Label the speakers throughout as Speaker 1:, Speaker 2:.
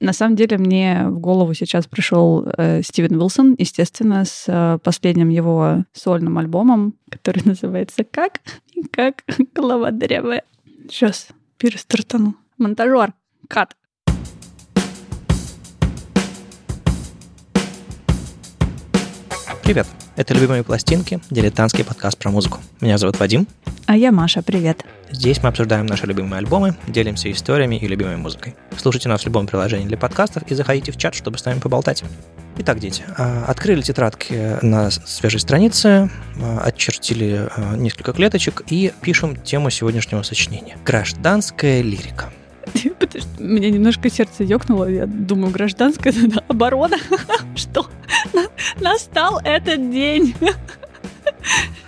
Speaker 1: На самом деле мне в голову сейчас пришел э, Стивен Уилсон, естественно, с э, последним его сольным альбомом, который называется «Как?» «Как?» Голова дырявая. Сейчас перестартану. Монтажер. Кат.
Speaker 2: Привет! Это «Любимые пластинки» — дилетантский подкаст про музыку. Меня зовут Вадим.
Speaker 1: А я Маша, привет.
Speaker 2: Здесь мы обсуждаем наши любимые альбомы, делимся историями и любимой музыкой. Слушайте нас в любом приложении для подкастов и заходите в чат, чтобы с нами поболтать. Итак, дети, а, открыли тетрадки на свежей странице, а, отчертили а, несколько клеточек и пишем тему сегодняшнего сочинения. Гражданская лирика.
Speaker 1: Потому что меня немножко сердце ёкнуло. Я думаю, гражданская оборона. Что? Настал этот день.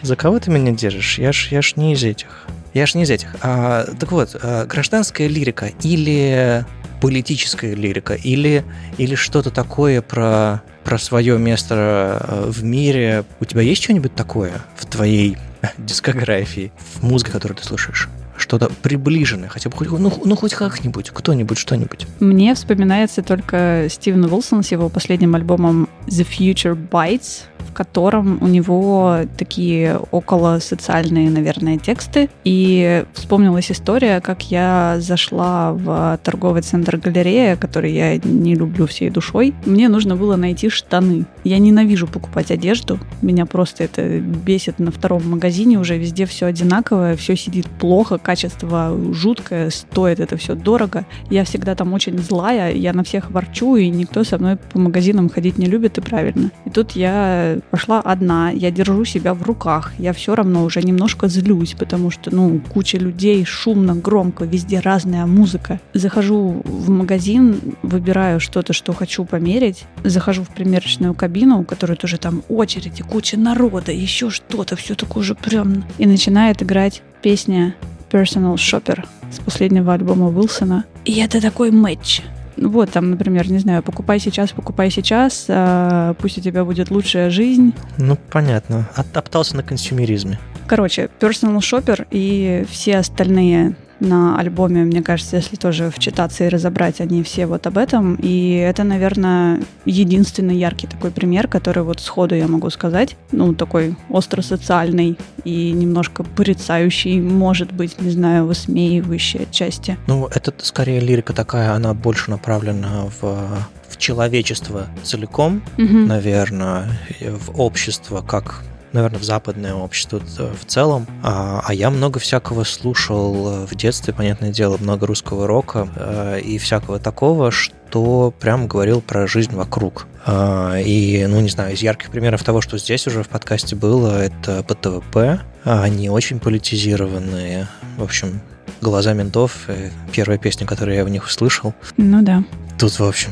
Speaker 2: За кого ты меня держишь? Я ж, я ж не из этих. Я ж не из этих. А, так вот, а, гражданская лирика или политическая лирика, или, или что-то такое про, про свое место а, в мире. У тебя есть что-нибудь такое в твоей дискографии, в музыке, которую ты слушаешь? Что-то приближенное, хотя бы хоть, ну, ну хоть как-нибудь, кто-нибудь, что-нибудь.
Speaker 1: Мне вспоминается только Стивен Уилсон с его последним альбомом The Future Bites, в котором у него такие около социальные, наверное, тексты. И вспомнилась история, как я зашла в торговый центр галерея, который я не люблю всей душой. Мне нужно было найти штаны. Я ненавижу покупать одежду. Меня просто это бесит на втором магазине. Уже везде все одинаковое, все сидит плохо, качество жуткое, стоит это все дорого. Я всегда там очень злая, я на всех ворчу, и никто со мной по магазинам ходить не любит, и правильно. И тут я пошла одна, я держу себя в руках, я все равно уже немножко злюсь, потому что, ну, куча людей, шумно, громко, везде разная музыка. Захожу в магазин, выбираю что-то, что хочу померить, захожу в примерочную кабину, у которой тоже там очереди, куча народа, еще что-то, все такое же прям... И начинает играть песня Personal Shopper с последнего альбома Уилсона. И это такой матч вот, там, например, не знаю, покупай сейчас, покупай сейчас, а, пусть у тебя будет лучшая жизнь.
Speaker 2: Ну, понятно. Оттоптался на консюмеризме.
Speaker 1: Короче, Personal Shopper и все остальные на альбоме, мне кажется, если тоже вчитаться и разобрать, они все вот об этом. И это, наверное, единственный яркий такой пример, который вот сходу я могу сказать. Ну, такой остро-социальный и немножко порицающий, может быть, не знаю, высмеивающий отчасти.
Speaker 2: Ну, это скорее лирика такая, она больше направлена в в человечество целиком, угу. наверное, в общество как наверное, в западное общество в целом. А, а я много всякого слушал в детстве, понятное дело, много русского рока э, и всякого такого, что прям говорил про жизнь вокруг. А, и, ну, не знаю, из ярких примеров того, что здесь уже в подкасте было, это ПТВП. Они очень политизированные. В общем, «Глаза ментов», первая песня, которую я в них услышал.
Speaker 1: Ну да.
Speaker 2: Тут, в общем,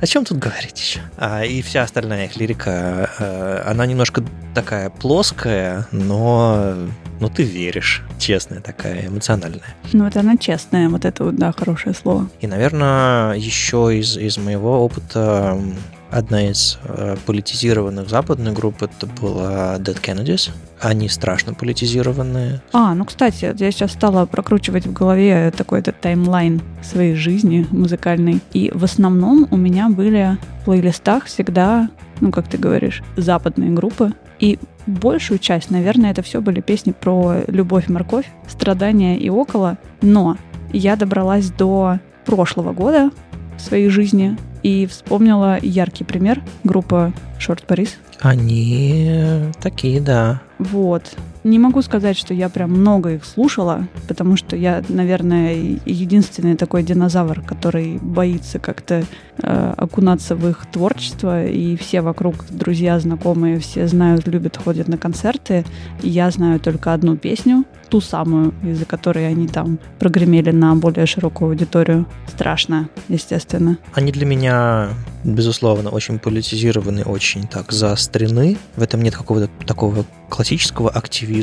Speaker 2: о чем тут говорить еще? А, и вся остальная их лирика, а, она немножко такая плоская, но, но ты веришь. Честная такая, эмоциональная.
Speaker 1: Ну, вот она честная, вот это вот, да, хорошее слово.
Speaker 2: И, наверное, еще из, из моего опыта Одна из э, политизированных западных групп это была Dead Kennedys. Они страшно политизированные.
Speaker 1: А, ну, кстати, я сейчас стала прокручивать в голове такой этот таймлайн своей жизни музыкальной. И в основном у меня были в плейлистах всегда, ну, как ты говоришь, западные группы. И большую часть, наверное, это все были песни про любовь, морковь, страдания и около. Но я добралась до прошлого года в своей жизни, и вспомнила яркий пример группа Short Paris.
Speaker 2: Они такие, да.
Speaker 1: Вот. Не могу сказать, что я прям много их слушала, потому что я, наверное, единственный такой динозавр, который боится как-то э, окунаться в их творчество, и все вокруг, друзья, знакомые, все знают, любят, ходят на концерты. И я знаю только одну песню, ту самую, из-за которой они там прогремели на более широкую аудиторию. Страшно, естественно.
Speaker 2: Они для меня, безусловно, очень политизированы, очень так заострены. В этом нет какого-то такого классического активизма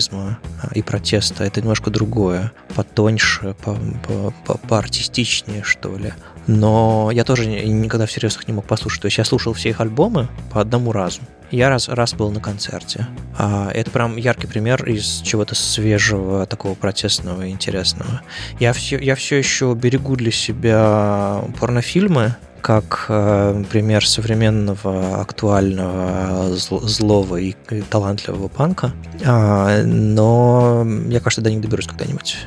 Speaker 2: а, и протеста. Это немножко другое, потоньше, по, по, по, поартистичнее, что ли. Но я тоже никогда всерьез их не мог послушать. То есть я слушал все их альбомы по одному разу. Я раз, раз был на концерте. А, это прям яркий пример из чего-то свежего, такого протестного, интересного. Я все, я все еще берегу для себя порнофильмы, как э, пример современного, актуального, злого и талантливого панка. А, но я, кажется, до них доберусь когда-нибудь.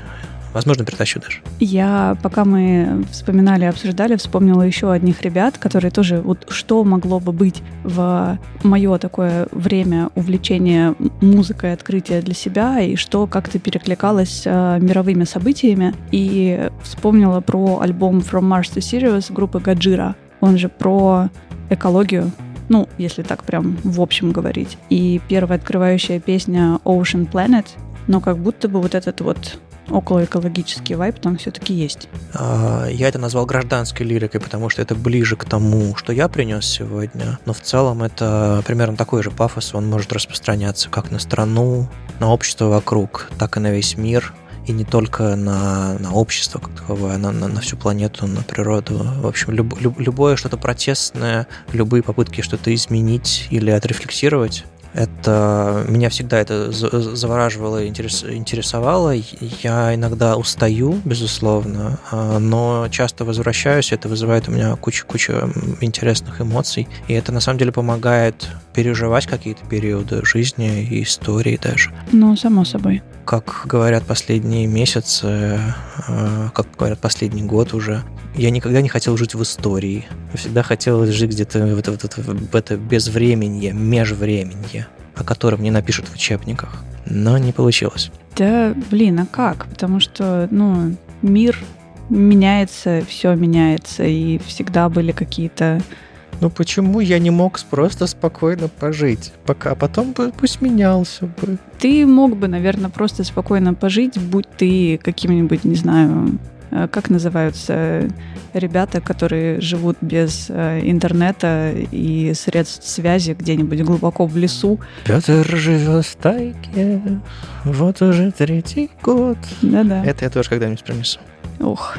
Speaker 2: Возможно, перетащу даже.
Speaker 1: Я, пока мы вспоминали, обсуждали, вспомнила еще одних ребят, которые тоже, вот что могло бы быть в мое такое время увлечения музыкой, открытия для себя, и что как-то перекликалось э, мировыми событиями. И вспомнила про альбом From Mars to Sirius группы Гаджира. Он же про экологию, ну, если так прям в общем говорить. И первая открывающая песня Ocean Planet, но как будто бы вот этот вот около экологический вайп там все-таки есть.
Speaker 2: А, я это назвал гражданской лирикой, потому что это ближе к тому, что я принес сегодня. Но в целом это примерно такой же пафос. Он может распространяться как на страну, на общество вокруг, так и на весь мир. И не только на, на общество как таковое, на, на, на всю планету, на природу. В общем, люб, люб, любое что-то протестное, любые попытки что-то изменить или отрефлексировать, это меня всегда это завораживало и интересовало. Я иногда устаю, безусловно, а, но часто возвращаюсь. Это вызывает у меня кучу-кучу интересных эмоций. И это на самом деле помогает переживать какие-то периоды жизни и истории даже.
Speaker 1: Ну, само собой.
Speaker 2: Как говорят последние месяцы, а, как говорят последний год уже, я никогда не хотел жить в истории. Всегда хотел жить где-то в это, в это, в это безвременье, межвременье, о котором не напишут в учебниках. Но не получилось.
Speaker 1: Да, блин, а как? Потому что, ну, мир меняется, все меняется, и всегда были какие-то
Speaker 2: ну почему я не мог просто спокойно пожить, пока а потом бы пусть менялся бы?
Speaker 1: Ты мог бы, наверное, просто спокойно пожить, будь ты каким-нибудь, не знаю, Э, как называются ребята, которые живут без э, интернета и средств связи где-нибудь глубоко в лесу.
Speaker 2: Петр живет в тайге, вот уже третий год.
Speaker 1: Да-да.
Speaker 2: Это я тоже когда-нибудь принесу.
Speaker 1: Ох,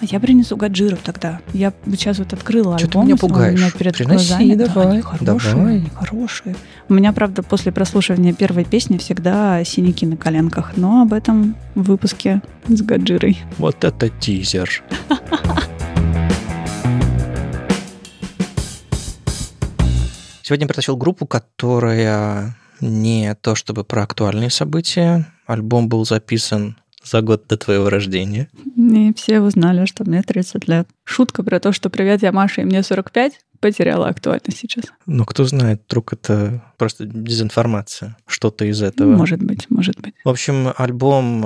Speaker 1: а я принесу гаджиру тогда. Я сейчас вот открыла
Speaker 2: Что альбом. Ты меня пугаешь? У меня
Speaker 1: перед Приноси, глазами.
Speaker 2: давай. Да, они
Speaker 1: хорошие, давай. они хорошие. У меня, правда, после прослушивания первой песни всегда синяки на коленках. Но об этом в выпуске с гаджирой.
Speaker 2: Вот это тизер. Сегодня притащил группу, которая не то чтобы про актуальные события. Альбом был записан за год до твоего рождения.
Speaker 1: И все узнали, что мне 30 лет. Шутка про то, что «Привет, я Маша, и мне 45» потеряла актуальность сейчас.
Speaker 2: Ну, кто знает, вдруг это просто дезинформация, что-то из этого.
Speaker 1: Может быть, может быть.
Speaker 2: В общем, альбом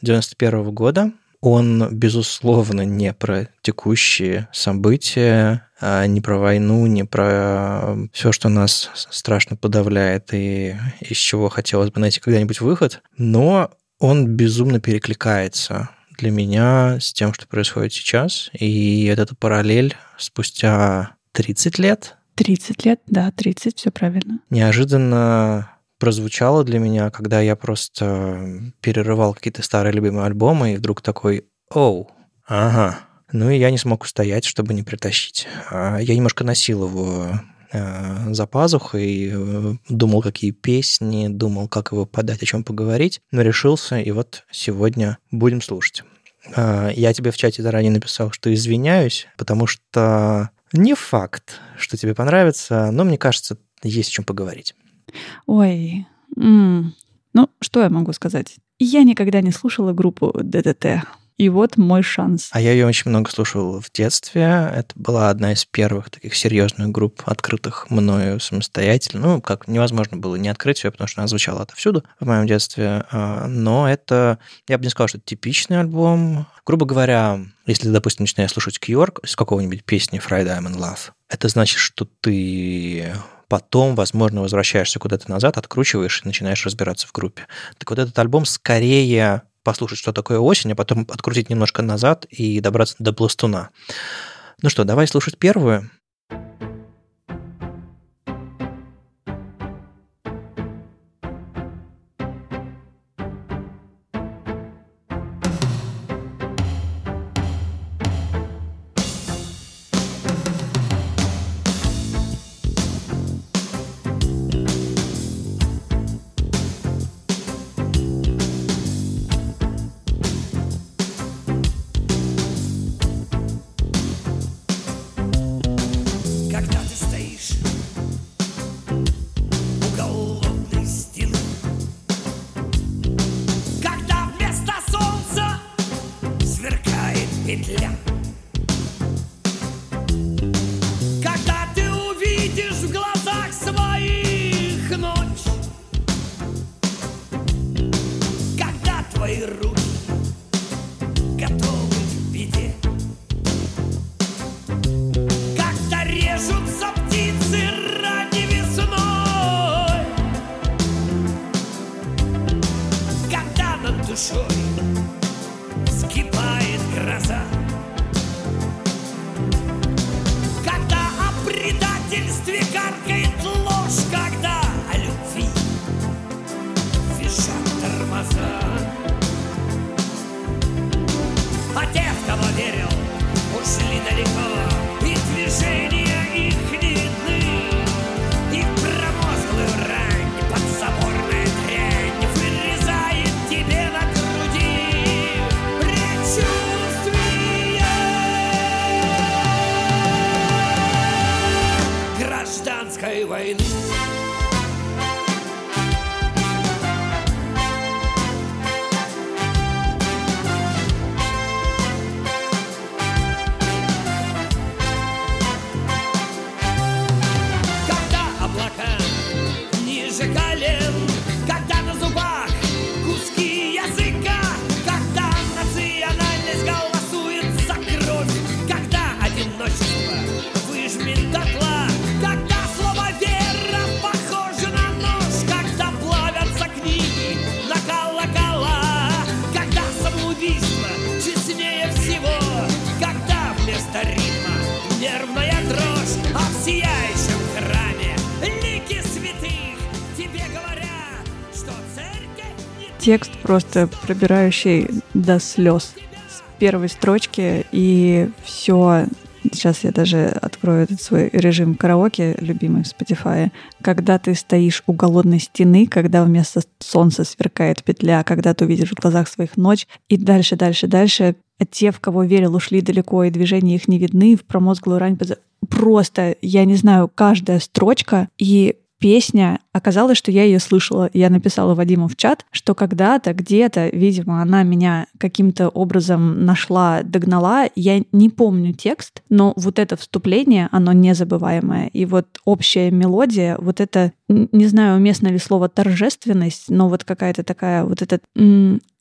Speaker 2: 91 -го года, он, безусловно, не про текущие события, а не про войну, не про все, что нас страшно подавляет и из чего хотелось бы найти когда-нибудь выход, но он безумно перекликается для меня с тем, что происходит сейчас. И это параллель спустя 30 лет.
Speaker 1: 30 лет, да, 30, все правильно.
Speaker 2: Неожиданно прозвучало для меня, когда я просто перерывал какие-то старые любимые альбомы, и вдруг такой, оу, ага. Ну и я не смог устоять, чтобы не притащить. А я немножко носил его Э, за пазухой, э, думал, какие песни, думал, как его подать, о чем поговорить, но решился, и вот сегодня будем слушать. Э, я тебе в чате заранее написал, что извиняюсь, потому что не факт, что тебе понравится, но мне кажется, есть о чем поговорить.
Speaker 1: Ой, м-м. ну что я могу сказать? Я никогда не слушала группу ДДТ. И вот мой шанс.
Speaker 2: А я ее очень много слушал в детстве. Это была одна из первых таких серьезных групп, открытых мною самостоятельно. Ну, как невозможно было не открыть ее, потому что она звучала отовсюду в моем детстве. А, но это, я бы не сказал, что это типичный альбом. Грубо говоря, если, допустим, начинаешь слушать Кьорк с какого-нибудь песни Friday I'm in Love, это значит, что ты потом, возможно, возвращаешься куда-то назад, откручиваешь и начинаешь разбираться в группе. Так вот этот альбом скорее послушать, что такое осень, а потом открутить немножко назад и добраться до пластуна. Ну что, давай слушать первую.
Speaker 1: Просто пробирающий до слез с первой строчки, и все Сейчас я даже открою этот свой режим караоке, любимый в Spotify. Когда ты стоишь у голодной стены, когда вместо солнца сверкает петля, когда ты увидишь в глазах своих ночь, и дальше, дальше, дальше. Те, в кого верил, ушли далеко, и движения их не видны, в промозглую рань. Просто, я не знаю, каждая строчка, и песня, оказалось, что я ее слышала. Я написала Вадиму в чат, что когда-то, где-то, видимо, она меня каким-то образом нашла, догнала. Я не помню текст, но вот это вступление, оно незабываемое. И вот общая мелодия, вот это, не знаю, уместно ли слово торжественность, но вот какая-то такая, вот этот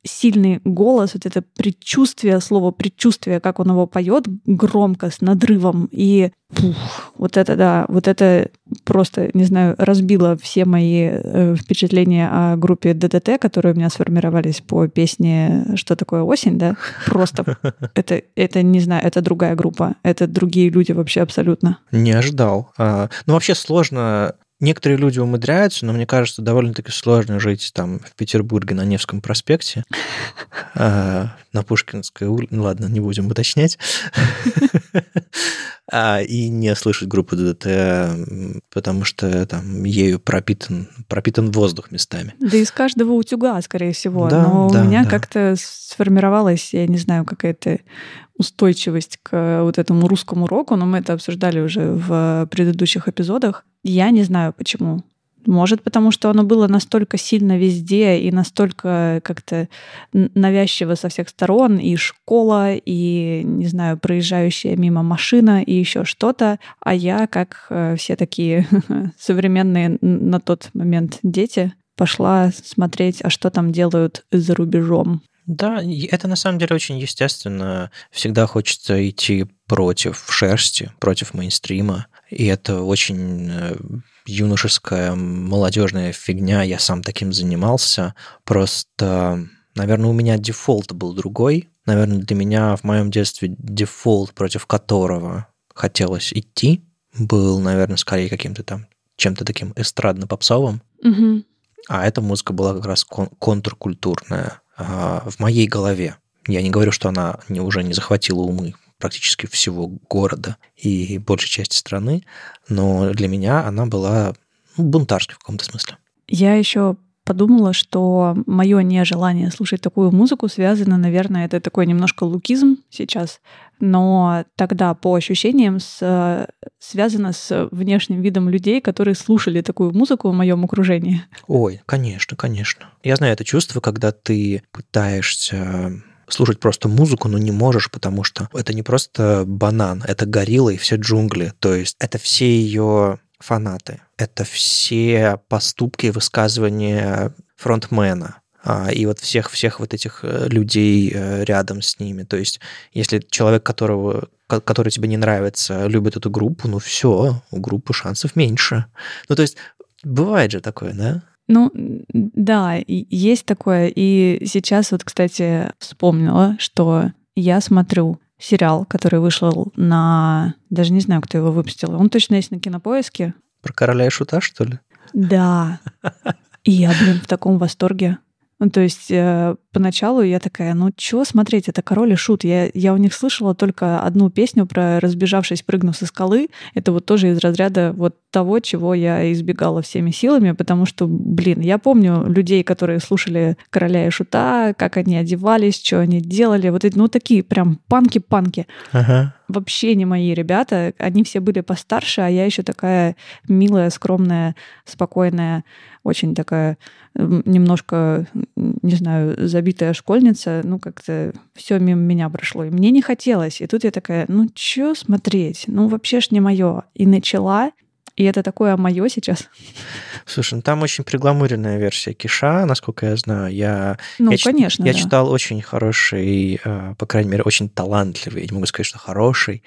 Speaker 1: сильный голос, вот это предчувствие, слово предчувствие, как он его поет, громко, с надрывом. И пух, вот это, да, вот это просто, не знаю, разбило все мои э, впечатления о группе ДДТ, которые у меня сформировались по песне «Что такое осень», да? Просто это, это, не знаю, это другая группа, это другие люди вообще абсолютно.
Speaker 2: Не ожидал. А, ну, вообще сложно Некоторые люди умудряются, но мне кажется, довольно-таки сложно жить там в Петербурге на Невском проспекте, а, на Пушкинской улице, ну ладно, не будем уточнять, а, и не слышать группу ДДТ, потому что там ею пропитан, пропитан воздух местами.
Speaker 1: Да из каждого утюга, скорее всего. Да, но да, у меня да. как-то сформировалась, я не знаю, какая-то устойчивость к вот этому русскому року, но мы это обсуждали уже в предыдущих эпизодах. Я не знаю почему. Может, потому что оно было настолько сильно везде и настолько как-то навязчиво со всех сторон, и школа, и, не знаю, проезжающая мимо машина, и еще что-то. А я, как э, все такие современные на тот момент дети, пошла смотреть, а что там делают за рубежом.
Speaker 2: Да, это на самом деле очень естественно. Всегда хочется идти против шерсти, против мейнстрима. И это очень э, юношеская, молодежная фигня. Я сам таким занимался. Просто, наверное, у меня дефолт был другой. Наверное, для меня в моем детстве дефолт, против которого хотелось идти, был, наверное, скорее каким-то там чем-то таким эстрадно-попсовым. Угу. А эта музыка была как раз кон- контркультурная в моей голове. Я не говорю, что она уже не захватила умы практически всего города и большей части страны, но для меня она была ну, бунтарской в каком-то смысле.
Speaker 1: Я еще подумала, что мое нежелание слушать такую музыку связано, наверное, это такой немножко лукизм сейчас, но тогда по ощущениям с, связано с внешним видом людей, которые слушали такую музыку в моем окружении.
Speaker 2: Ой, конечно, конечно. Я знаю это чувство, когда ты пытаешься слушать просто музыку, но не можешь, потому что это не просто банан, это горилла и все джунгли. То есть это все ее фанаты. Это все поступки и высказывания фронтмена и вот всех всех вот этих э, людей э, рядом с ними. То есть, если человек, которого который тебе не нравится, любит эту группу, ну все, у группы шансов меньше. Ну то есть бывает же такое, да?
Speaker 1: Ну, да, есть такое. И сейчас вот, кстати, вспомнила, что я смотрю сериал, который вышел на... Даже не знаю, кто его выпустил. Он точно есть на Кинопоиске.
Speaker 2: Про короля и шута, что ли?
Speaker 1: Да. И я, блин, в таком восторге. Ну, то есть э, поначалу я такая, ну чего смотреть, это король и шут. Я, я у них слышала только одну песню про разбежавшись, прыгнув со скалы. Это вот тоже из разряда вот того, чего я избегала всеми силами, потому что, блин, я помню людей, которые слушали короля и шута, как они одевались, что они делали. Вот эти, ну, такие прям панки-панки. Ага. Вообще не мои ребята. Они все были постарше, а я еще такая милая, скромная, спокойная, очень такая немножко, не знаю, забитая школьница. Ну, как-то все мимо меня прошло. И мне не хотелось. И тут я такая, ну, что смотреть? Ну, вообще ж не мое. И начала, и это такое мое сейчас.
Speaker 2: Слушай, ну там очень пригламуренная версия Киша, насколько я знаю. Я,
Speaker 1: ну,
Speaker 2: я
Speaker 1: конечно.
Speaker 2: Я
Speaker 1: да.
Speaker 2: читал очень хороший, э, по крайней мере, очень талантливый, я не могу сказать, что хороший,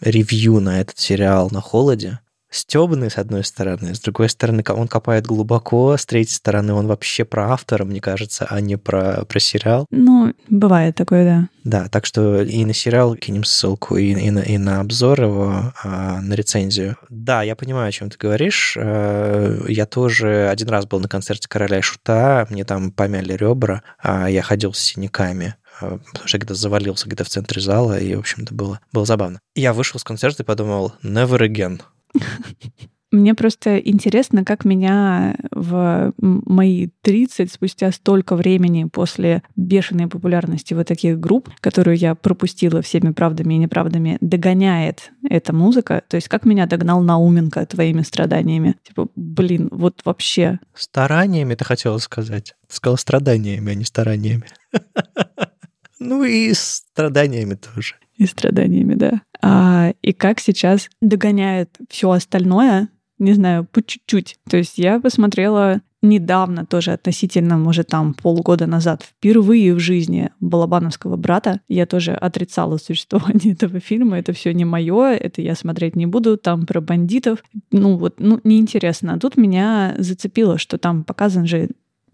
Speaker 2: ревью на этот сериал на холоде стебный, с одной стороны, с другой стороны, он копает глубоко, с третьей стороны, он вообще про автора, мне кажется, а не про, про сериал.
Speaker 1: Ну, бывает такое, да.
Speaker 2: Да, так что и на сериал кинем ссылку, и, и, на, и на обзор его, а, на рецензию. Да, я понимаю, о чем ты говоришь. А, я тоже один раз был на концерте «Короля и Шута», мне там помяли ребра, а я ходил с синяками а, потому что я где-то завалился где-то в центре зала, и, в общем-то, было, было забавно. Я вышел с концерта и подумал, never again.
Speaker 1: Мне просто интересно, как меня в мои 30, спустя столько времени после бешеной популярности вот таких групп, которую я пропустила всеми правдами и неправдами, догоняет эта музыка. То есть как меня догнал Науменко твоими страданиями. Типа, блин, вот вообще.
Speaker 2: Стараниями ты хотела сказать? Ты сказала страданиями, а не стараниями. Ну и страданиями тоже.
Speaker 1: И страданиями, да. А, и как сейчас догоняет все остальное, не знаю, по чуть-чуть. То есть я посмотрела недавно, тоже относительно, может, там полгода назад, впервые в жизни Балабановского брата. Я тоже отрицала существование этого фильма. Это все не мое, это я смотреть не буду. Там про бандитов. Ну вот, ну неинтересно. А тут меня зацепило, что там показан же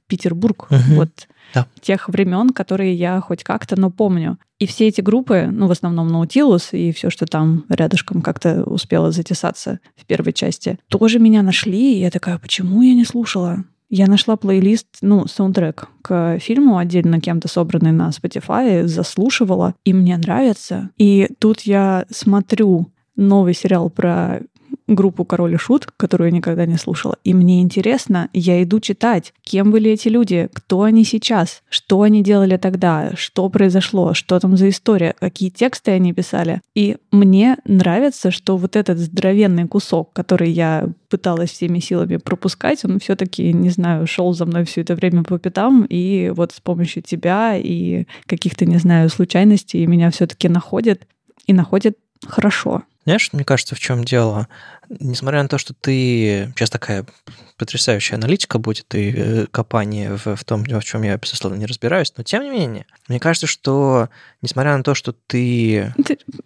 Speaker 1: Петербург. Угу. Вот да. тех времен, которые я хоть как-то, но помню. И все эти группы, ну, в основном Наутилус и все, что там рядышком как-то успело затесаться в первой части, тоже меня нашли, и я такая, почему я не слушала? Я нашла плейлист, ну, саундтрек к фильму, отдельно кем-то собранный на Spotify, заслушивала, и мне нравится. И тут я смотрю новый сериал про группу «Король и Шут», которую я никогда не слушала. И мне интересно, я иду читать, кем были эти люди, кто они сейчас, что они делали тогда, что произошло, что там за история, какие тексты они писали. И мне нравится, что вот этот здоровенный кусок, который я пыталась всеми силами пропускать, он все-таки, не знаю, шел за мной все это время по пятам, и вот с помощью тебя и каких-то, не знаю, случайностей меня все-таки находит и находит хорошо.
Speaker 2: Знаешь, мне кажется, в чем дело? Несмотря на то, что ты сейчас такая потрясающая аналитика будет и э, копание в, в том, в чем я, безусловно, не разбираюсь, но тем не менее, мне кажется, что несмотря на то, что ты...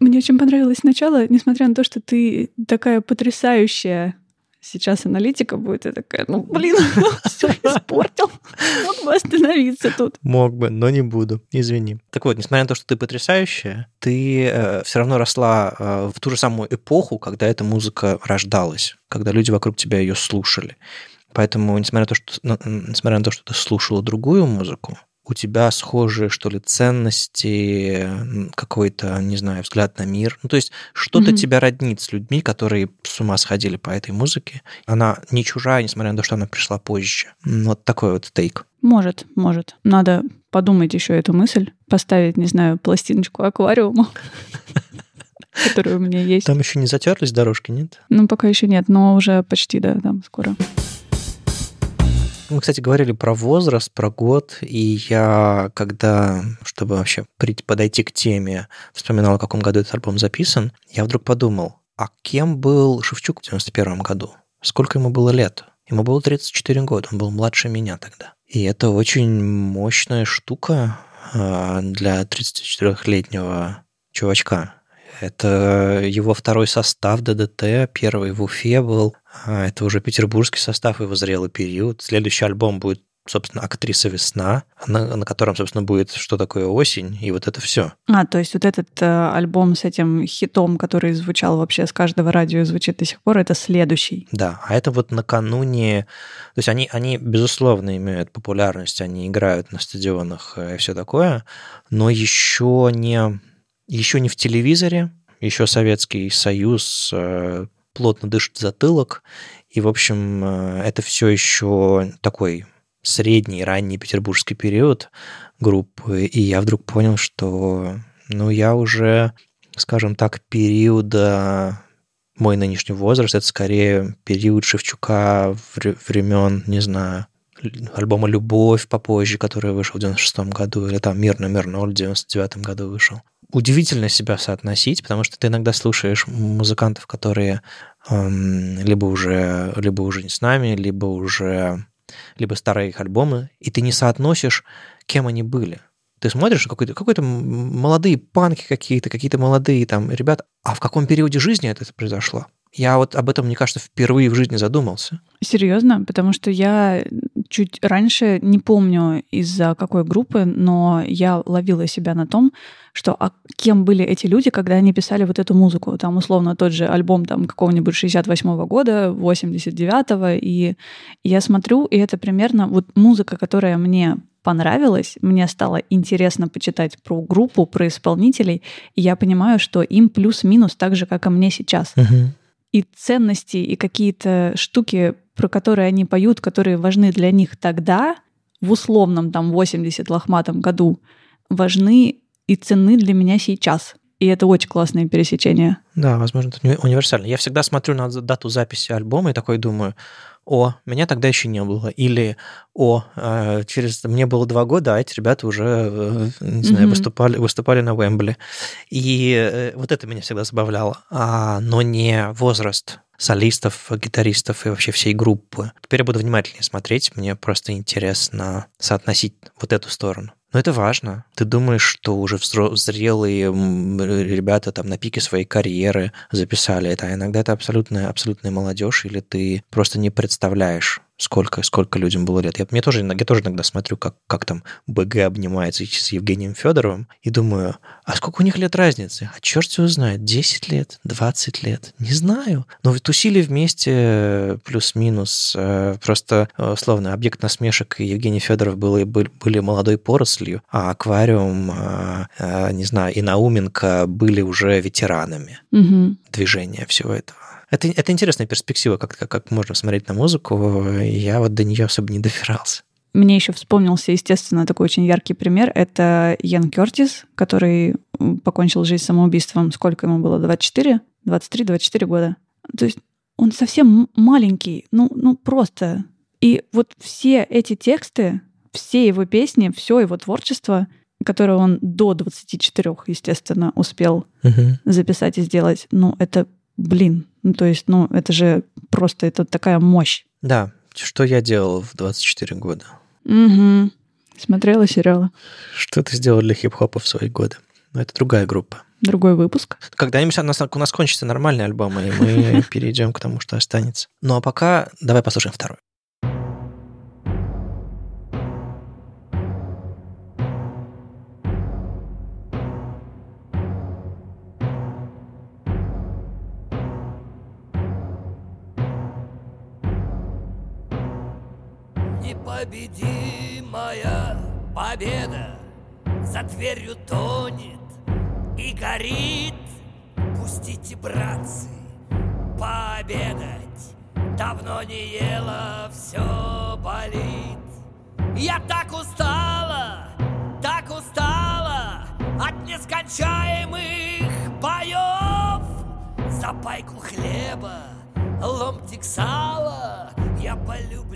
Speaker 1: Мне очень понравилось начало, несмотря на то, что ты такая потрясающая сейчас аналитика будет, я такая, ну, блин, все испортил. Мог бы остановиться тут.
Speaker 2: Мог бы, но не буду, извини. Так вот, несмотря на то, что ты потрясающая, ты э, все равно росла э, в ту же самую эпоху, когда эта музыка рождалась, когда люди вокруг тебя ее слушали. Поэтому, несмотря на то, что, несмотря на то, что ты слушала другую музыку, у тебя схожие, что ли, ценности, какой-то, не знаю, взгляд на мир. Ну, то есть что-то mm-hmm. тебя роднит с людьми, которые с ума сходили по этой музыке. Она не чужая, несмотря на то, что она пришла позже. Вот такой вот тейк.
Speaker 1: Может, может. Надо подумать еще эту мысль, поставить, не знаю, пластиночку аквариума которая у меня есть.
Speaker 2: Там еще не затерлись дорожки, нет?
Speaker 1: Ну, пока еще нет, но уже почти, да, там скоро.
Speaker 2: Мы, кстати, говорили про возраст, про год, и я, когда, чтобы вообще подойти к теме, вспоминал, в каком году этот альбом записан, я вдруг подумал, а кем был Шевчук в 91 году? Сколько ему было лет? Ему было 34 года, он был младше меня тогда. И это очень мощная штука а, для 34-летнего чувачка. Это его второй состав ДДТ, первый в Уфе был. А, это уже петербургский состав, его зрелый период. Следующий альбом будет собственно, актриса «Весна», на, на котором, собственно, будет «Что такое осень», и вот это все.
Speaker 1: А, то есть вот этот э, альбом с этим хитом, который звучал вообще с каждого радио звучит до сих пор, это следующий.
Speaker 2: Да, а это вот накануне... То есть они, они безусловно, имеют популярность, они играют на стадионах и все такое, но еще не еще не в телевизоре, еще Советский Союз э, плотно дышит затылок, и, в общем, э, это все еще такой средний, ранний петербургский период группы, и я вдруг понял, что, ну, я уже скажем так, периода мой нынешний возраст, это скорее период Шевчука времен, не знаю, альбома «Любовь» попозже, который вышел в 96 году, или там «Мир номер ноль» в 99 году вышел. Удивительно себя соотносить, потому что ты иногда слушаешь музыкантов, которые эм, либо уже, либо уже не с нами, либо уже либо старые их альбомы, и ты не соотносишь, кем они были. Ты смотришь, какой-то какой молодые панки какие-то, какие-то молодые там ребята, а в каком периоде жизни это произошло? Я вот об этом, мне кажется, впервые в жизни задумался.
Speaker 1: Серьезно? Потому что я чуть раньше, не помню из-за какой группы, но я ловила себя на том, что а кем были эти люди, когда они писали вот эту музыку. Там, условно, тот же альбом там какого-нибудь 68-го года, 89-го, и я смотрю, и это примерно вот музыка, которая мне понравилась, мне стало интересно почитать про группу, про исполнителей, и я понимаю, что им плюс-минус так же, как и мне сейчас.
Speaker 2: Uh-huh
Speaker 1: и ценности, и какие-то штуки, про которые они поют, которые важны для них тогда, в условном там 80 лохматом году, важны и ценны для меня сейчас. И это очень классное пересечение.
Speaker 2: Да, возможно, это универсально. Я всегда смотрю на дату записи альбома и такой думаю, о, меня тогда еще не было. Или, о, э, через мне было два года, а эти ребята уже, э, не знаю, mm-hmm. выступали, выступали на Уэмбли. И э, вот это меня всегда забавляло. А, но не возраст солистов, гитаристов и вообще всей группы. Теперь я буду внимательнее смотреть, мне просто интересно соотносить вот эту сторону. Но это важно. Ты думаешь, что уже зрелые ребята там на пике своей карьеры записали это, а иногда это абсолютная, абсолютная молодежь, или ты просто не представляешь, сколько, сколько людям было лет. Я, мне тоже, я тоже иногда смотрю, как, как там БГ обнимается с Евгением Федоровым, и думаю, а сколько у них лет разницы? А черт его знает, 10 лет, 20 лет? Не знаю. Но ведь тусили вместе плюс-минус. Э, просто, э, условно, объект насмешек и Евгений Федоров были, были, были молодой порослью, а Аквариум, э, не знаю, и Науменко были уже ветеранами
Speaker 1: угу.
Speaker 2: движения всего этого. Это, это интересная перспектива, как, как, как можно смотреть на музыку. Я вот до нее особо не добирался.
Speaker 1: Мне еще вспомнился, естественно, такой очень яркий пример. Это Ян Кертис, который покончил жизнь самоубийством. Сколько ему было? 24? 23-24 года. То есть он совсем маленький, ну, ну просто. И вот все эти тексты, все его песни, все его творчество, которое он до 24, естественно, успел
Speaker 2: угу.
Speaker 1: записать и сделать, ну, это блин, ну, то есть, ну, это же просто, это такая мощь.
Speaker 2: Да, что я делал в 24 года?
Speaker 1: Угу. Смотрела сериалы.
Speaker 2: Что ты сделал для хип-хопа в свои годы? Ну, это другая группа.
Speaker 1: Другой выпуск.
Speaker 2: Когда-нибудь у нас, у нас кончится нормальный альбом, и мы перейдем к тому, что останется. Ну а пока давай послушаем второй.
Speaker 3: Непобедимая победа За дверью тонет и горит. Пустите, братцы, пообедать. Давно не ела, все болит. Я так устала, так устала От нескончаемых боев За пайку хлеба, ломтик сала Я полюблю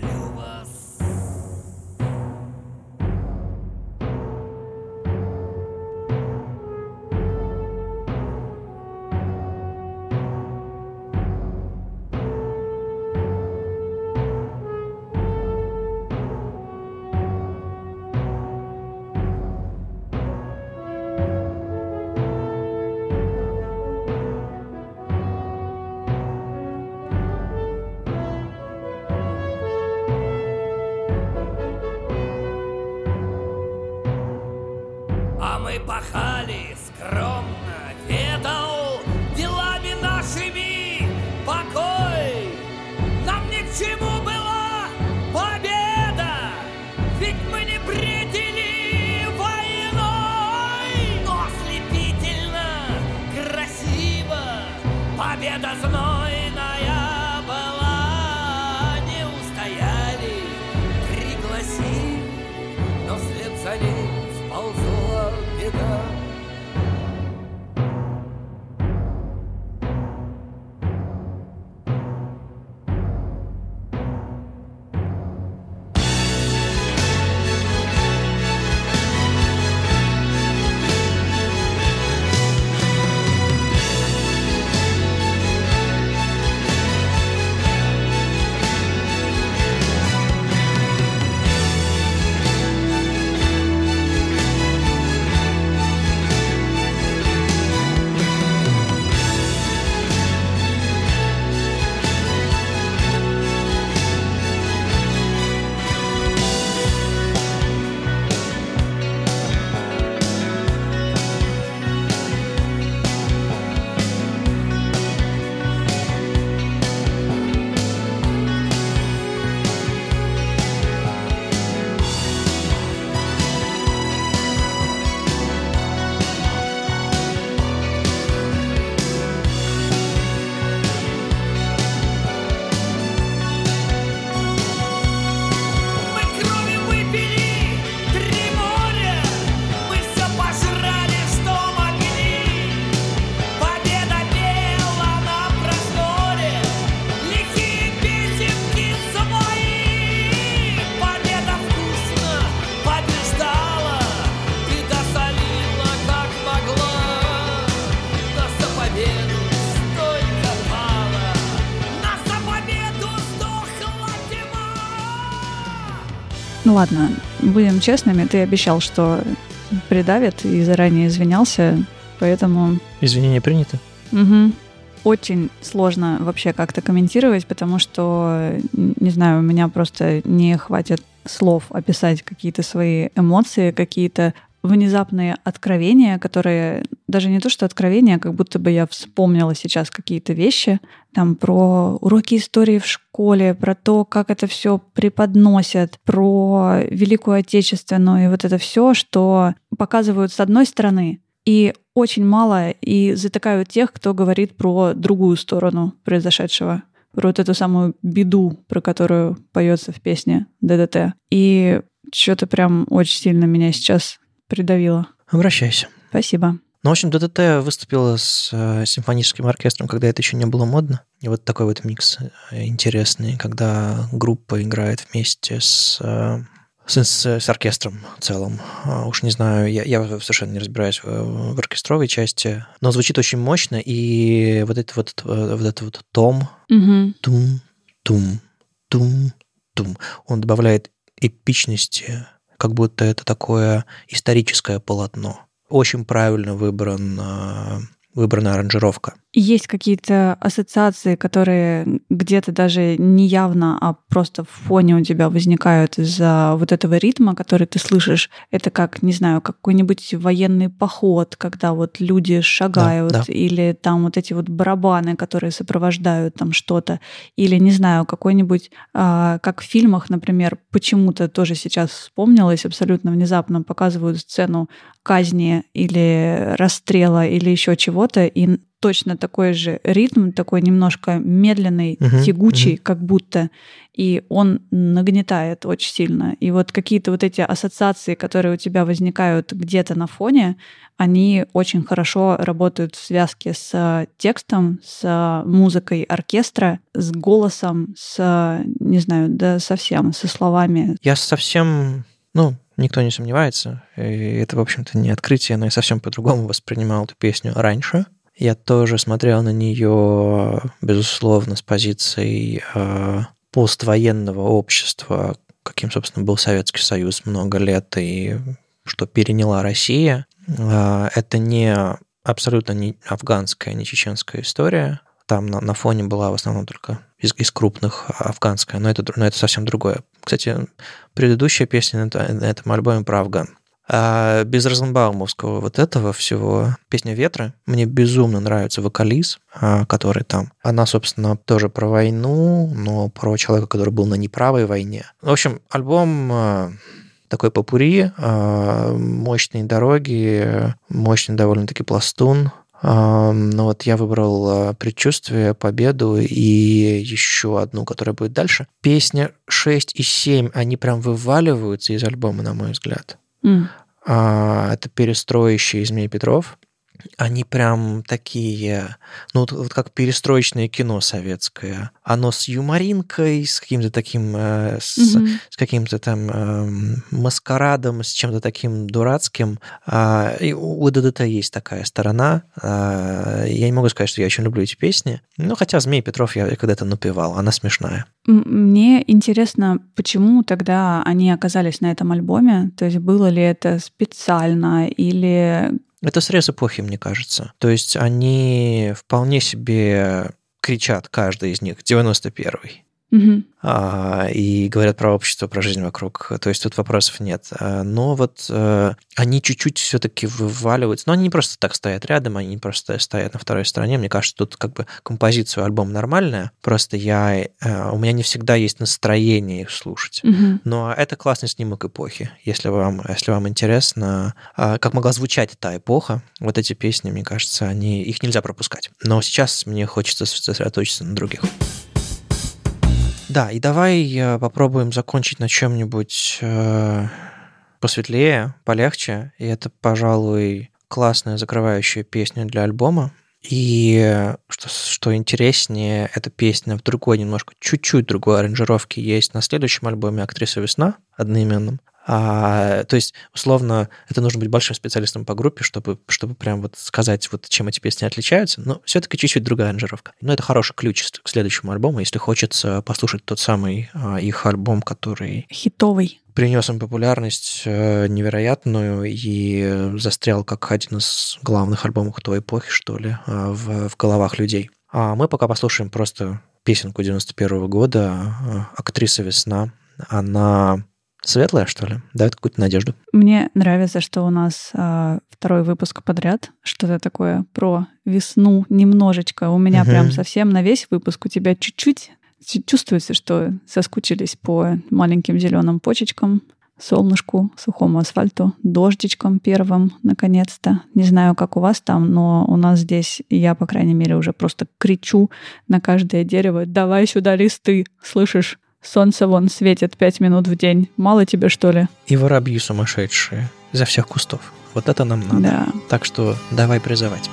Speaker 1: Ну ладно, будем честными, ты обещал, что придавит и заранее извинялся, поэтому...
Speaker 2: Извинения приняты?
Speaker 1: Угу. Очень сложно вообще как-то комментировать, потому что, не знаю, у меня просто не хватит слов описать какие-то свои эмоции, какие-то внезапные откровения, которые даже не то, что откровения, как будто бы я вспомнила сейчас какие-то вещи, там про уроки истории в школе, про то, как это все преподносят, про Великую Отечественную и вот это все, что показывают с одной стороны, и очень мало и затыкают тех, кто говорит про другую сторону произошедшего про вот эту самую беду, про которую поется в песне ДДТ. И что-то прям очень сильно меня сейчас придавило.
Speaker 2: Обращайся.
Speaker 1: Спасибо.
Speaker 2: Ну, в общем, ДДТ выступила с э, симфоническим оркестром, когда это еще не было модно. И вот такой вот микс э, интересный, когда группа играет вместе с э, с, с, с оркестром в целом. А, уж не знаю, я, я совершенно не разбираюсь в, в оркестровой части, но звучит очень мощно, и вот это вот, вот это вот том,
Speaker 1: угу.
Speaker 2: тум, тум, тум, тум, он добавляет эпичности, как будто это такое историческое полотно. Очень правильно выбран а, выбрана аранжировка.
Speaker 1: Есть какие-то ассоциации, которые где-то даже не явно, а просто в фоне у тебя возникают из-за вот этого ритма, который ты слышишь. Это как, не знаю, какой-нибудь военный поход, когда вот люди шагают, да, да. или там вот эти вот барабаны, которые сопровождают там что-то, или, не знаю, какой-нибудь, а, как в фильмах, например, почему-то тоже сейчас вспомнилось, абсолютно внезапно показывают сцену казни или расстрела или еще чего-то, и точно такой же ритм, такой немножко медленный, uh-huh, тягучий, uh-huh. как будто, и он нагнетает очень сильно. И вот какие-то вот эти ассоциации, которые у тебя возникают где-то на фоне, они очень хорошо работают в связке с текстом, с музыкой оркестра, с голосом, с, не знаю, да совсем, со словами.
Speaker 2: Я совсем, ну, никто не сомневается, и это, в общем-то, не открытие, но я совсем по-другому воспринимал эту песню раньше — я тоже смотрел на нее, безусловно, с позицией э, поствоенного общества, каким, собственно, был Советский Союз много лет и что переняла Россия. Э, это не абсолютно не афганская, не чеченская история. Там на, на фоне была в основном только из, из крупных афганская, но это, но это совсем другое. Кстати, предыдущая песня на, на этом альбоме про Афган. А без Розенбаумовского вот этого всего песня «Ветра» мне безумно нравится вокализ, а, который там. Она, собственно, тоже про войну, но про человека, который был на неправой войне. В общем, альбом а, такой попури, а, мощные дороги, мощный довольно-таки пластун, но ну вот я выбрал «Предчувствие», «Победу» и еще одну, которая будет дальше. Песня 6 и 7, они прям вываливаются из альбома, на мой взгляд.
Speaker 1: Mm.
Speaker 2: Это перестроящий Змей Петров они прям такие, ну вот, вот как перестроечное кино советское. Оно с юморинкой, с каким-то таким, э, с, угу. с каким-то там э, маскарадом, с чем-то таким дурацким. А, и у ДДТ есть такая сторона. А, я не могу сказать, что я очень люблю эти песни. Ну, хотя Змей Петров я когда-то напевал, она смешная.
Speaker 1: Мне интересно, почему тогда они оказались на этом альбоме? То есть было ли это специально или
Speaker 2: это срез эпохи, мне кажется. То есть они вполне себе кричат, каждый из них, 91-й.
Speaker 1: Угу.
Speaker 2: А, и говорят про общество, про жизнь вокруг. То есть тут вопросов нет. А, но вот а, они чуть-чуть все-таки вываливаются. Но они не просто так стоят рядом, они не просто стоят на второй стороне. Мне кажется, тут как бы композиция альбом нормальная. Просто я, а, у меня не всегда есть настроение их слушать.
Speaker 1: Угу.
Speaker 2: Но это классный снимок эпохи. Если вам, если вам интересно, а, как могла звучать эта эпоха, вот эти песни, мне кажется, они, их нельзя пропускать. Но сейчас мне хочется сосредоточиться на других. Да, и давай э, попробуем закончить на чем-нибудь э, посветлее, полегче. И это, пожалуй, классная закрывающая песня для альбома. И что, что интереснее, эта песня в другой, немножко, чуть-чуть другой аранжировке есть на следующем альбоме «Актриса весна» одноименном.
Speaker 3: А, то есть, условно, это нужно быть большим специалистом по группе, чтобы, чтобы прям вот сказать, вот чем эти песни отличаются. Но все-таки чуть-чуть другая аранжировка. Но это хороший ключ к следующему альбому, если хочется послушать тот самый а, их альбом, который...
Speaker 1: Хитовый.
Speaker 3: Принес им популярность э, невероятную и застрял как один из главных альбомов той эпохи, что ли, э, в, в головах людей. А мы пока послушаем просто песенку 91 -го года э, «Актриса весна». Она светлая, что ли? Дает какую-то надежду.
Speaker 1: Мне нравится, что у нас э, второй выпуск подряд. Что-то такое про весну немножечко. У меня угу. прям совсем на весь выпуск. У тебя чуть-чуть чувствуется, что соскучились по маленьким зеленым почечкам, солнышку, сухому асфальту, дождичком первым, наконец-то. Не знаю, как у вас там, но у нас здесь, я, по крайней мере, уже просто кричу на каждое дерево, давай сюда листы, слышишь? Солнце вон светит пять минут в день. Мало тебе, что ли?
Speaker 3: И воробьи сумасшедшие. Изо всех кустов. Вот это нам надо.
Speaker 1: Да.
Speaker 3: Так что давай призывать.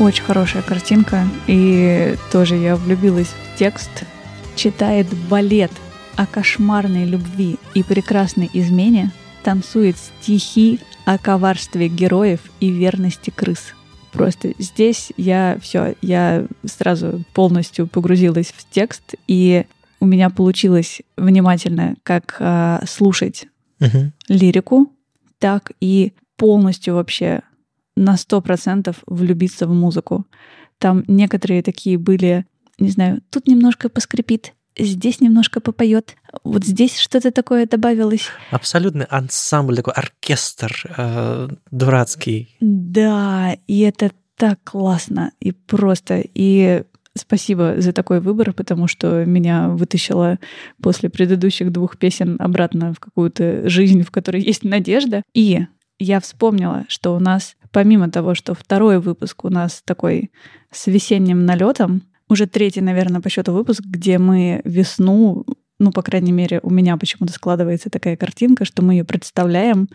Speaker 1: Очень хорошая картинка. И тоже я влюбилась в текст. Читает балет о кошмарной любви и прекрасной измене, танцует стихи о коварстве героев и верности крыс. Просто здесь я все, я сразу полностью погрузилась в текст, и у меня получилось внимательно как э, слушать
Speaker 3: угу.
Speaker 1: лирику, так и полностью вообще на сто процентов влюбиться в музыку. Там некоторые такие были, не знаю, тут немножко поскрипит, здесь немножко попоет, вот здесь что-то такое добавилось.
Speaker 2: Абсолютный ансамбль, такой оркестр э, дурацкий.
Speaker 1: Да, и это так классно и просто. И спасибо за такой выбор, потому что меня вытащило после предыдущих двух песен обратно в какую-то жизнь, в которой есть надежда. И я вспомнила, что у нас, помимо того, что второй выпуск у нас такой с весенним налетом, уже третий, наверное, по счету выпуск, где мы весну, ну, по крайней мере, у меня почему-то складывается такая картинка, что мы ее представляем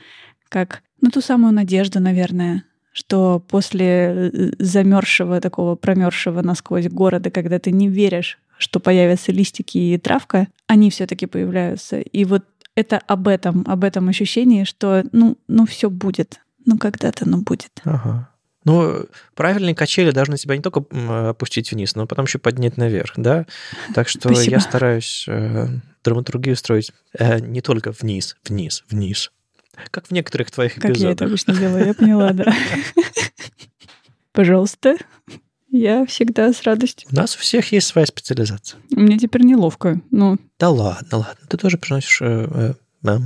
Speaker 1: как, ну, ту самую надежду, наверное, что после э, замерзшего такого промерзшего насквозь города, когда ты не веришь, что появятся листики и травка, они все-таки появляются. И вот это об этом, об этом ощущении, что ну, ну все будет, ну когда-то, ну будет.
Speaker 2: Ага. Ну, правильные качели должны тебя не только опустить вниз, но потом еще поднять наверх, да? Так что Спасибо. я стараюсь э, драматургию строить э, не только вниз, вниз, вниз. Как в некоторых твоих
Speaker 1: как
Speaker 2: эпизодах.
Speaker 1: Как я это обычно делаю, я поняла, да. Пожалуйста. Я всегда с радостью.
Speaker 2: У нас у всех есть своя специализация.
Speaker 1: Мне теперь неловко. Ну.
Speaker 2: Да ладно, ладно. Ты тоже приносишь э, э,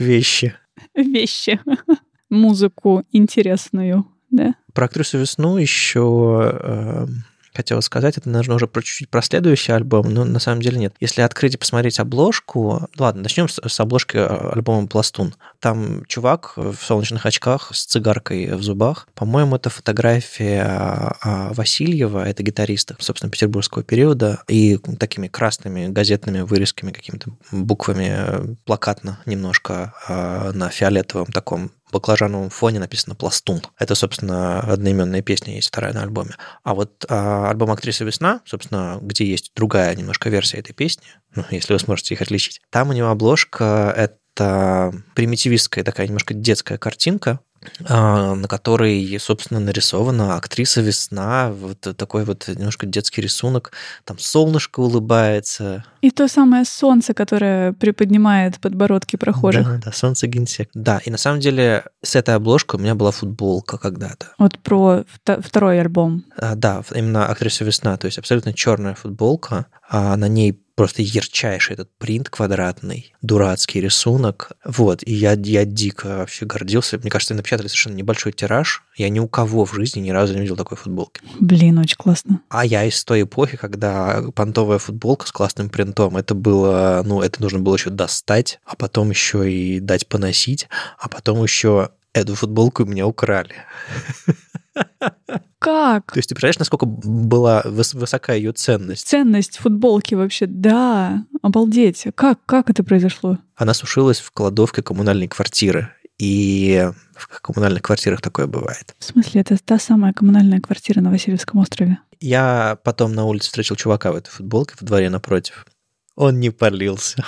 Speaker 2: вещи.
Speaker 1: Вещи. Музыку интересную, да?
Speaker 2: Про актрису весну еще хотел сказать, это, наверное, уже про чуть-чуть про следующий альбом, но на самом деле нет. Если открыть и посмотреть обложку, ладно, начнем с, с обложки э, альбома «Пластун». Там чувак в солнечных очках с цигаркой в зубах. По-моему, это фотография а, Васильева, это гитариста, собственно, петербургского периода, и такими красными газетными вырезками, какими-то буквами э, плакатно немножко а, на фиолетовом таком баклажановом фоне написано «Пластун». Это, собственно, одноименная песня есть вторая на альбоме. А вот а, альбом «Актриса весна», собственно, где есть другая немножко версия этой песни, ну, если вы сможете их отличить, там у него обложка — это примитивистская такая немножко детская картинка, на которой, собственно, нарисована актриса весна, вот такой вот немножко детский рисунок, там солнышко улыбается.
Speaker 1: И то самое солнце, которое приподнимает подбородки прохожих.
Speaker 2: Да, да, солнце генсек. Да, и на самом деле с этой обложкой у меня была футболка когда-то.
Speaker 1: Вот про второй альбом.
Speaker 2: А, да, именно актриса весна, то есть абсолютно черная футболка, а на ней просто ярчайший этот принт квадратный, дурацкий рисунок. Вот, и я, я дико вообще гордился. Мне кажется, напечатали совершенно небольшой тираж. Я ни у кого в жизни ни разу не видел такой футболки.
Speaker 1: Блин, очень классно.
Speaker 2: А я из той эпохи, когда понтовая футболка с классным принтом, это было, ну, это нужно было еще достать, а потом еще и дать поносить, а потом еще эту футболку меня украли.
Speaker 1: Как?
Speaker 2: То есть ты представляешь, насколько была высока ее ценность?
Speaker 1: Ценность футболки вообще, да, обалдеть. Как, как это произошло?
Speaker 2: Она сушилась в кладовке коммунальной квартиры. И в коммунальных квартирах такое бывает.
Speaker 1: В смысле, это та самая коммунальная квартира на Васильевском острове?
Speaker 2: Я потом на улице встретил чувака в этой футболке в дворе напротив. Он не полился.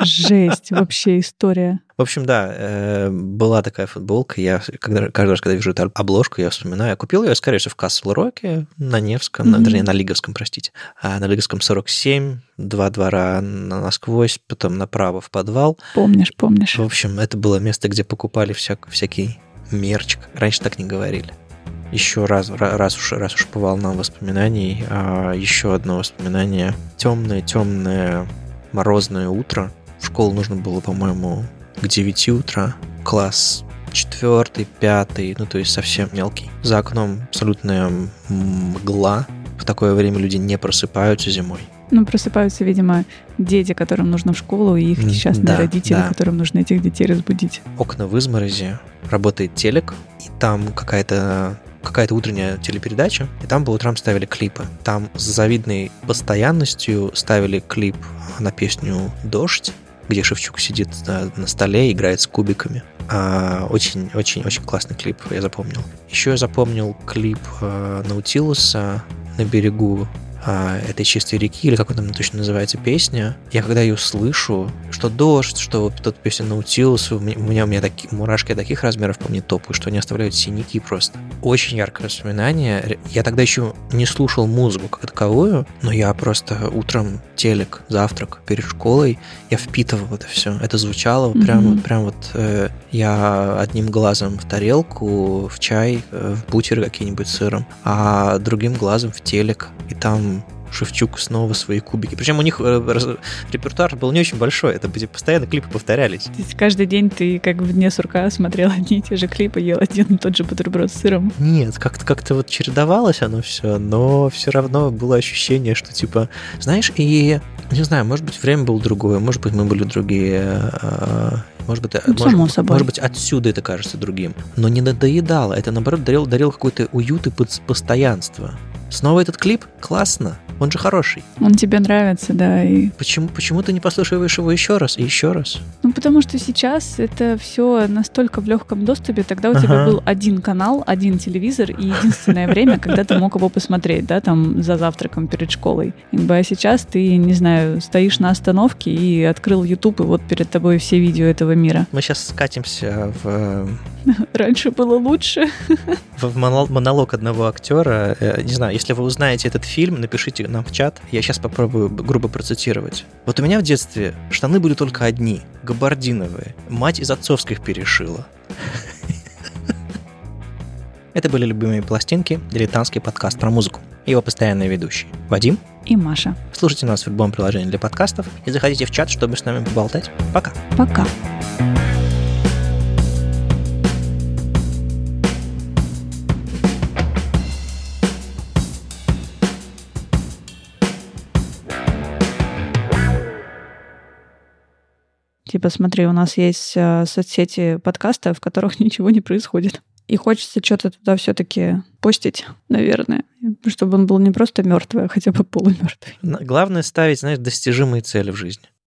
Speaker 1: Жесть, вообще история.
Speaker 2: В общем, да, э, была такая футболка. Я когда, каждый раз, когда вижу эту обложку, я вспоминаю. Я купил ее, скорее всего, в Кассел Роке на Невском, mm-hmm. на, вернее, на Лиговском, простите. А на Лиговском 47, два двора насквозь, потом направо в подвал.
Speaker 1: Помнишь, помнишь.
Speaker 2: В общем, это было место, где покупали всяк, всякий мерчик. Раньше так не говорили еще раз, раз уж, раз уж по волнам воспоминаний, а еще одно воспоминание. Темное, темное морозное утро. В школу нужно было, по-моему, к 9 утра. Класс четвертый, пятый, ну то есть совсем мелкий. За окном абсолютная мгла. В такое время люди не просыпаются зимой.
Speaker 1: Ну, просыпаются, видимо, дети, которым нужно в школу, и их несчастные да, родители, да. которым нужно этих детей разбудить.
Speaker 2: Окна в изморозе, работает телек, и там какая-то какая-то утренняя телепередача, и там по утрам ставили клипы. Там с завидной постоянностью ставили клип на песню «Дождь», где Шевчук сидит на, столе, играет с кубиками. Очень-очень-очень а, классный клип, я запомнил. Еще я запомнил клип а, Наутилуса на берегу а, этой чистой реки, или как она точно называется, песня, я когда ее слышу, что дождь, что вот тут песня Наутилус, у меня, у меня, такие мурашки таких размеров по мне топают, что они оставляют синяки просто. Очень яркое воспоминание. Я тогда еще не слушал музыку как таковую, но я просто утром телек, завтрак перед школой, я впитывал это все. Это звучало mm-hmm. прям вот, прям вот э, я одним глазом в тарелку, в чай, э, в бутеры какие-нибудь сыром, а другим глазом в телек. И там Шевчук снова свои кубики. Причем у них э, репертуар был не очень большой, это постоянно клипы повторялись. То
Speaker 1: есть каждый день ты как в дне сурка смотрел одни и те же клипы, ел один и тот же бутерброд с сыром?
Speaker 2: Нет, как-то как вот чередовалось оно все, но все равно было ощущение, что типа, знаешь, и не знаю, может быть, время было другое, может быть, мы были другие, а, может быть, ну, может, собой. может быть, отсюда это кажется другим. Но не надоедало. Это, наоборот, дарил, дарил какой-то уют и постоянство. Снова этот клип? Классно. Он же хороший.
Speaker 1: Он тебе нравится, да. И...
Speaker 2: Почему, почему ты не послушиваешь его еще раз и еще раз?
Speaker 1: Ну, потому что сейчас это все настолько в легком доступе. Тогда у ага. тебя был один канал, один телевизор и единственное время, когда ты мог его посмотреть, да, там за завтраком перед школой. А сейчас ты, не знаю, стоишь на остановке и открыл YouTube, и вот перед тобой все видео этого мира.
Speaker 2: Мы сейчас скатимся в...
Speaker 1: Раньше было лучше.
Speaker 2: В монолог одного актера. Э, не знаю, если вы узнаете этот фильм, напишите нам в чат. Я сейчас попробую грубо процитировать. Вот у меня в детстве штаны были только одни, габардиновые. Мать из отцовских перешила. Это были любимые пластинки, дилетантский подкаст про музыку. Его постоянные ведущие Вадим
Speaker 1: и Маша.
Speaker 2: Слушайте нас в любом приложении для подкастов и заходите в чат, чтобы с нами поболтать. Пока.
Speaker 1: Пока. Типа, смотри, у нас есть э, соцсети подкаста, в которых ничего не происходит. И хочется что-то туда все-таки постить, наверное, чтобы он был не просто мертвый, а хотя бы полумертвый.
Speaker 2: Главное ставить, знаешь, достижимые цели в жизни.